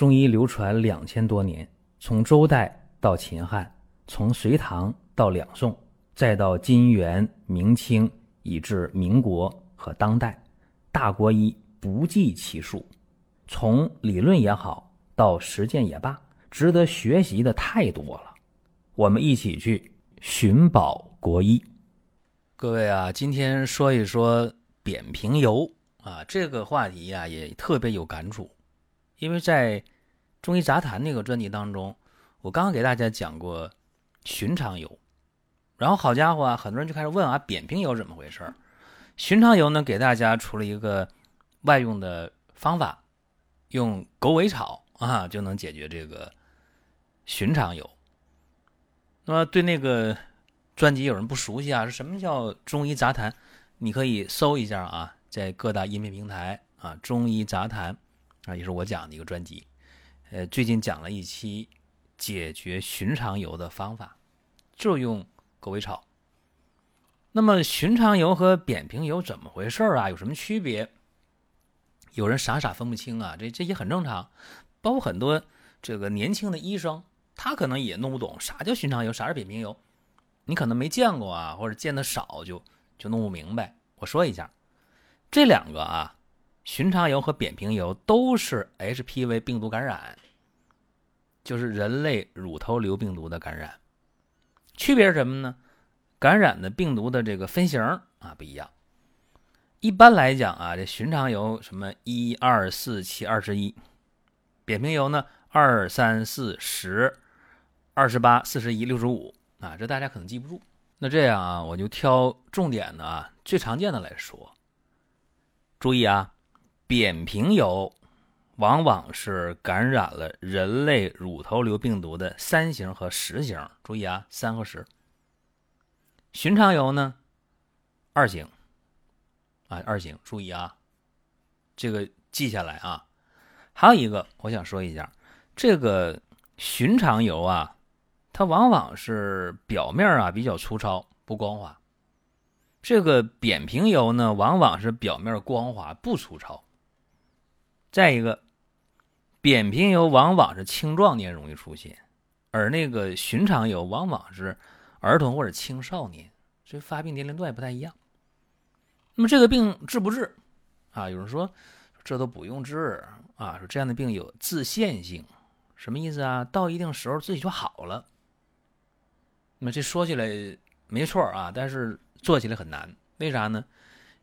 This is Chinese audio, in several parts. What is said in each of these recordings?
中医流传两千多年，从周代到秦汉，从隋唐到两宋，再到金元明清，以至民国和当代，大国医不计其数。从理论也好，到实践也罢，值得学习的太多了。我们一起去寻宝国医。各位啊，今天说一说扁平疣啊，这个话题呀也特别有感触。因为在中医杂谈那个专辑当中，我刚刚给大家讲过寻常疣，然后好家伙啊，很多人就开始问啊，扁平疣怎么回事？寻常疣呢，给大家出了一个外用的方法，用狗尾草啊就能解决这个寻常疣。那么对那个专辑有人不熟悉啊，是什么叫中医杂谈？你可以搜一下啊，在各大音频平台啊，中医杂谈。啊，也是我讲的一个专辑，呃，最近讲了一期解决寻常疣的方法，就用狗尾草。那么寻常疣和扁平疣怎么回事啊？有什么区别？有人傻傻分不清啊，这这也很正常。包括很多这个年轻的医生，他可能也弄不懂啥叫寻常疣，啥是扁平疣。你可能没见过啊，或者见的少，就就弄不明白。我说一下，这两个啊。寻常疣和扁平疣都是 HPV 病毒感染，就是人类乳头瘤病毒的感染。区别是什么呢？感染的病毒的这个分型啊不一样。一般来讲啊，这寻常疣什么一二四七二十一，扁平疣呢二三四十二十八四十一六十五啊，这大家可能记不住。那这样啊，我就挑重点的啊最常见的来说。注意啊。扁平疣往往是感染了人类乳头瘤病毒的三型和十型，注意啊，三和十。寻常疣呢，二型，啊，二型，注意啊，这个记下来啊。还有一个，我想说一下，这个寻常疣啊，它往往是表面啊比较粗糙不光滑，这个扁平疣呢，往往是表面光滑不粗糙。再一个，扁平疣往往是青壮年容易出现，而那个寻常疣往往是儿童或者青少年，所以发病年龄段也不太一样。那么这个病治不治啊？有人说这都不用治啊，说这样的病有自限性，什么意思啊？到一定时候自己就好了。那么这说起来没错啊，但是做起来很难，为啥呢？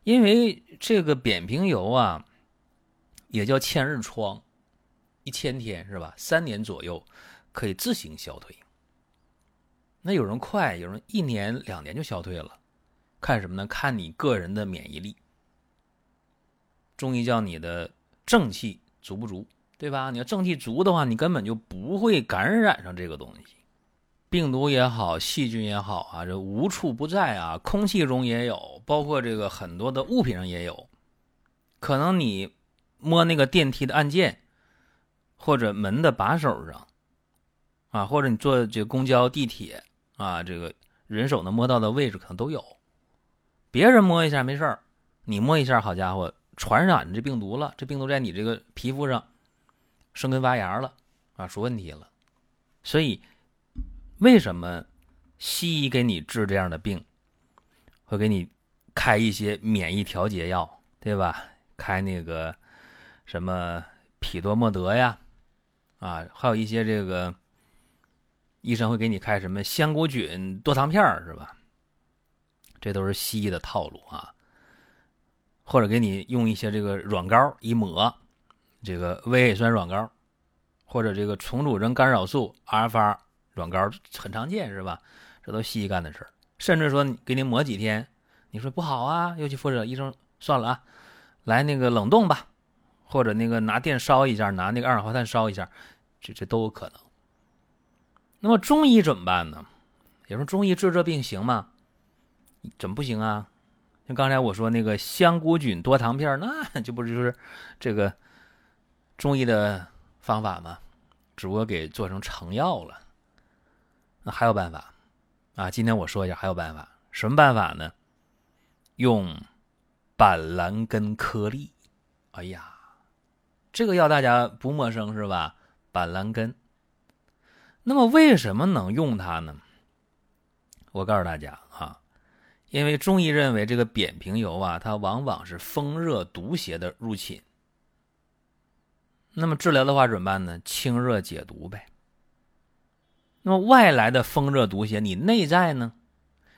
因为这个扁平疣啊。也叫千日疮，一千天是吧？三年左右可以自行消退。那有人快，有人一年两年就消退了，看什么呢？看你个人的免疫力。中医叫你的正气足不足，对吧？你要正气足的话，你根本就不会感染上这个东西，病毒也好，细菌也好啊，这无处不在啊，空气中也有，包括这个很多的物品上也有，可能你。摸那个电梯的按键，或者门的把手上，啊，或者你坐这公交、地铁啊，这个人手能摸到的位置可能都有。别人摸一下没事儿，你摸一下，好家伙，传染这病毒了。这病毒在你这个皮肤上生根发芽了，啊，出问题了。所以，为什么西医给你治这样的病，会给你开一些免疫调节药，对吧？开那个。什么匹多莫德呀，啊，还有一些这个医生会给你开什么香菇菌多糖片是吧？这都是西医的套路啊。或者给你用一些这个软膏一抹，这个维 A 酸软膏，或者这个重组人干扰素阿尔法软膏很常见是吧？这都西医干的事儿。甚至说给你抹几天，你说不好啊，又去复诊医生算了啊，来那个冷冻吧。或者那个拿电烧一下，拿那个二氧化碳烧一下，这这都有可能。那么中医怎么办呢？有人说中医治这病行吗？怎么不行啊？像刚才我说那个香菇菌多糖片，那就不就是这个中医的方法吗？只不过给做成成药了。那还有办法啊？今天我说一下还有办法，什么办法呢？用板蓝根颗粒。哎呀！这个药大家不陌生是吧？板蓝根。那么为什么能用它呢？我告诉大家啊，因为中医认为这个扁平疣啊，它往往是风热毒邪的入侵。那么治疗的话怎么办呢？清热解毒呗。那么外来的风热毒邪，你内在呢？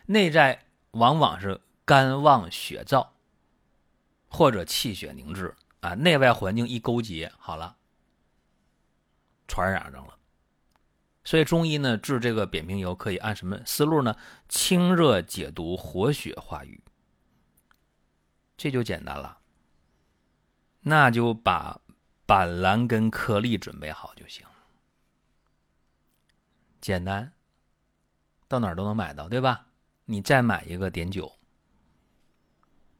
内在往往是肝旺血燥，或者气血凝滞啊，内外环境一勾结，好了，传染上了。所以中医呢治这个扁平疣可以按什么思路呢？清热解毒，活血化瘀，这就简单了。那就把。板蓝根颗粒准备好就行，简单，到哪儿都能买到，对吧？你再买一个碘酒，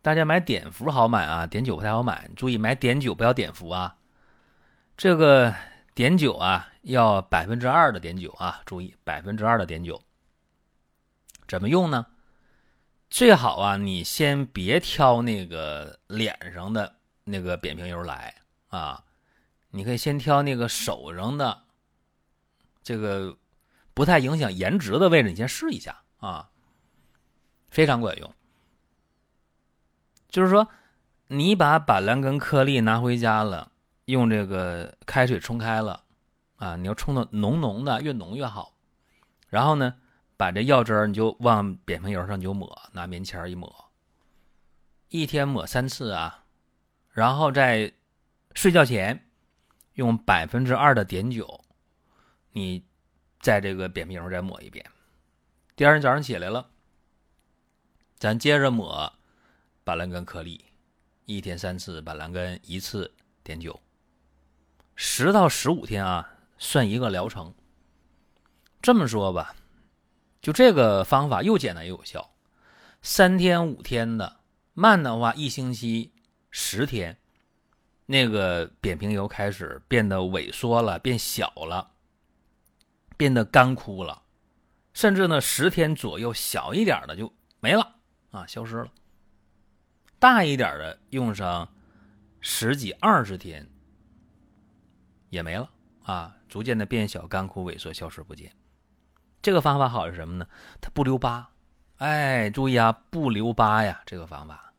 大家买碘伏好买啊，碘酒不太好买，注意买碘酒不要碘伏啊。这个碘酒啊，要百分之二的碘酒啊，注意百分之二的碘酒。怎么用呢？最好啊，你先别挑那个脸上的那个扁平疣来啊。你可以先挑那个手上的，这个不太影响颜值的位置，你先试一下啊，非常管用。就是说，你把板蓝根颗粒拿回家了，用这个开水冲开了啊，你要冲的浓浓的，越浓越好。然后呢，把这药汁儿你就往扁平疣上就抹，拿棉签一抹，一天抹三次啊，然后在睡觉前。用百分之二的碘酒，你在这个扁平疣再抹一遍。第二天早上起来了，咱接着抹板蓝根颗粒，一天三次板蓝根，一次碘酒，十到十五天啊，算一个疗程。这么说吧，就这个方法又简单又有效，三天五天的，慢的话一星期十天。那个扁平疣开始变得萎缩了，变小了，变得干枯了，甚至呢十天左右小一点的就没了啊，消失了。大一点的用上十几二十天也没了啊，逐渐的变小、干枯、萎缩、消失不见。这个方法好是什么呢？它不留疤，哎，注意啊，不留疤呀，这个方法。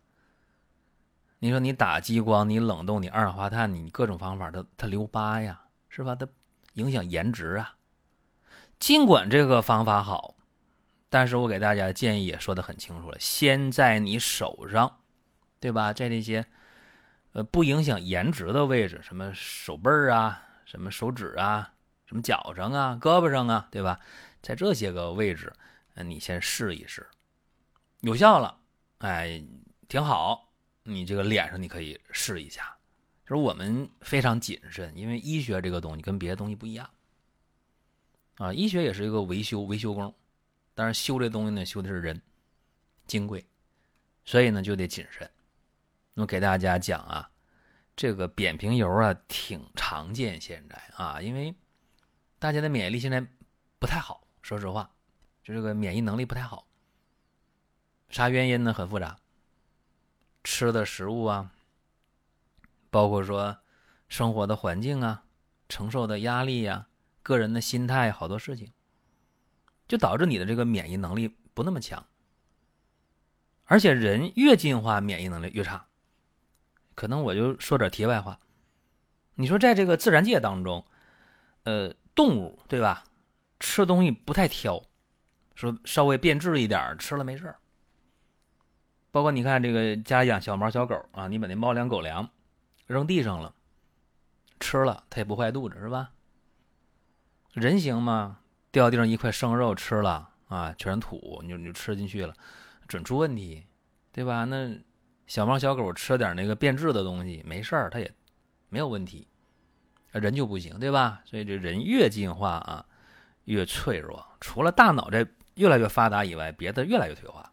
你说你打激光，你冷冻，你二氧化碳，你各种方法，它它留疤呀，是吧？它影响颜值啊。尽管这个方法好，但是我给大家建议也说的很清楚了，先在你手上，对吧？在那些呃不影响颜值的位置，什么手背儿啊，什么手指啊，什么脚上啊，胳膊上啊，对吧？在这些个位置，你先试一试，有效了，哎，挺好。你这个脸上你可以试一下，就是我们非常谨慎，因为医学这个东西跟别的东西不一样啊。医学也是一个维修维修工，但是修这东西呢，修的是人，金贵，所以呢就得谨慎。我给大家讲啊，这个扁平疣啊挺常见现在啊，因为大家的免疫力现在不太好，说实话，就这个免疫能力不太好。啥原因呢？很复杂。吃的食物啊，包括说生活的环境啊，承受的压力呀，个人的心态，好多事情，就导致你的这个免疫能力不那么强。而且人越进化，免疫能力越差。可能我就说点题外话，你说在这个自然界当中，呃，动物对吧，吃东西不太挑，说稍微变质一点吃了没事儿。包括你看这个家养小猫小狗啊，你把那猫粮狗粮扔地上了，吃了它也不坏肚子是吧？人行吗？掉地上一块生肉吃了啊，全是土，你就你就吃进去了，准出问题，对吧？那小猫小狗吃点那个变质的东西没事儿，它也没有问题，人就不行，对吧？所以这人越进化啊，越脆弱，除了大脑在越来越发达以外，别的越来越退化。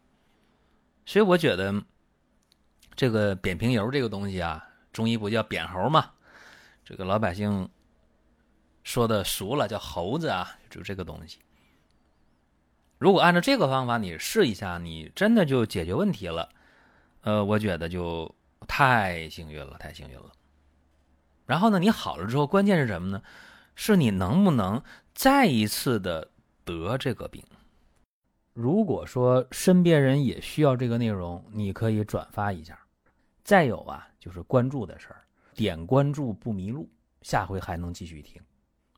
所以我觉得，这个扁平疣这个东西啊，中医不叫扁猴嘛，这个老百姓说的熟了，叫猴子啊，就这个东西。如果按照这个方法你试一下，你真的就解决问题了，呃，我觉得就太幸运了，太幸运了。然后呢，你好了之后，关键是什么呢？是你能不能再一次的得这个病。如果说身边人也需要这个内容，你可以转发一下。再有啊，就是关注的事儿，点关注不迷路，下回还能继续听。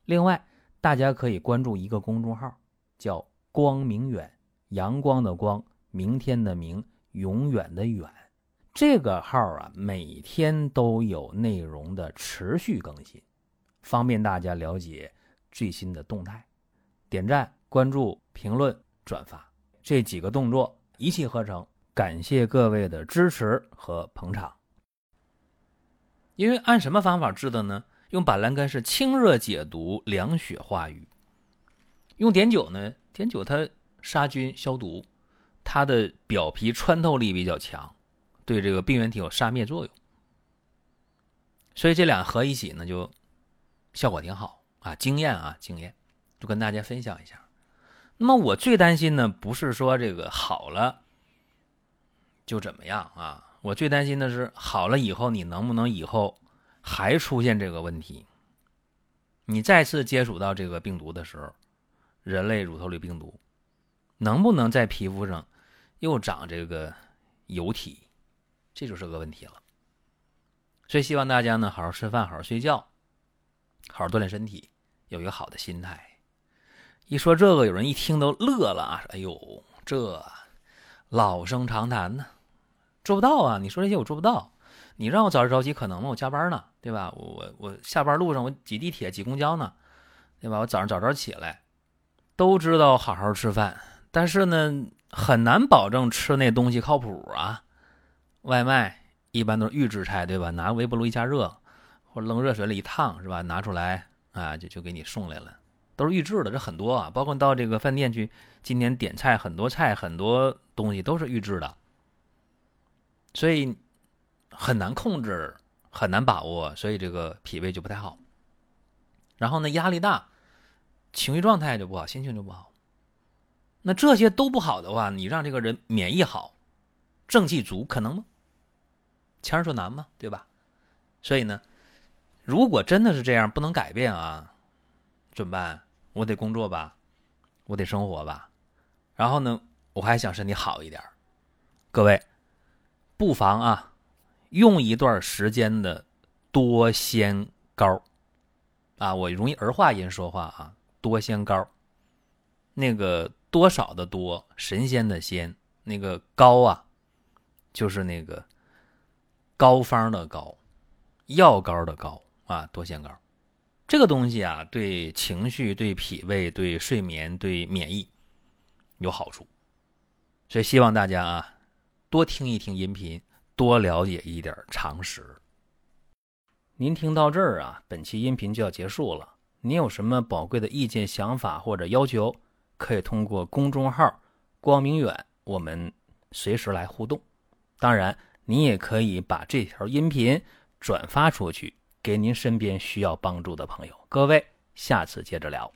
另外，大家可以关注一个公众号，叫“光明远”，阳光的光，明天的明，永远的远。这个号啊，每天都有内容的持续更新，方便大家了解最新的动态。点赞、关注、评论、转发这几个动作一气呵成，感谢各位的支持和捧场。因为按什么方法治的呢？用板蓝根是清热解毒、凉血化瘀。用碘酒呢？碘酒它杀菌消毒，它的表皮穿透力比较强，对这个病原体有杀灭作用。所以这俩合一起呢，就效果挺好啊！经验啊，经验，就跟大家分享一下。那么我最担心呢，不是说这个好了就怎么样啊？我最担心的是好了以后你能不能以后。还出现这个问题，你再次接触到这个病毒的时候，人类乳头瘤病毒能不能在皮肤上又长这个疣体，这就是个问题了。所以希望大家呢好好吃饭，好好睡觉，好好锻炼身体，有一个好的心态。一说这个，有人一听都乐了啊！哎呦，这老生常谈呢，做不到啊！你说这些我做不到。你让我早睡早起可能吗？我加班呢，对吧？我我我下班路上我挤地铁挤公交呢，对吧？我早上早早起来，都知道好好吃饭，但是呢，很难保证吃那东西靠谱啊。外卖一般都是预制菜，对吧？拿微波炉一加热，或者扔热水里一烫，是吧？拿出来啊，就就给你送来了，都是预制的，这很多啊。包括到这个饭店去，今天点菜很多菜很多东西都是预制的，所以。很难控制，很难把握，所以这个脾胃就不太好。然后呢，压力大，情绪状态就不好，心情就不好。那这些都不好的话，你让这个人免疫好、正气足，可能吗？强人所难吗？对吧？所以呢，如果真的是这样，不能改变啊，怎么办？我得工作吧，我得生活吧。然后呢，我还想身体好一点。各位，不妨啊。用一段时间的多仙膏啊，我容易儿化音说话啊。多仙膏，那个多少的多，神仙的仙，那个膏啊，就是那个膏方的膏，药膏的膏啊。多仙膏，这个东西啊，对情绪、对脾胃、对睡眠、对免疫有好处，所以希望大家啊，多听一听音频。多了解一点常识。您听到这儿啊，本期音频就要结束了。您有什么宝贵的意见、想法或者要求，可以通过公众号“光明远”，我们随时来互动。当然，您也可以把这条音频转发出去，给您身边需要帮助的朋友。各位，下次接着聊。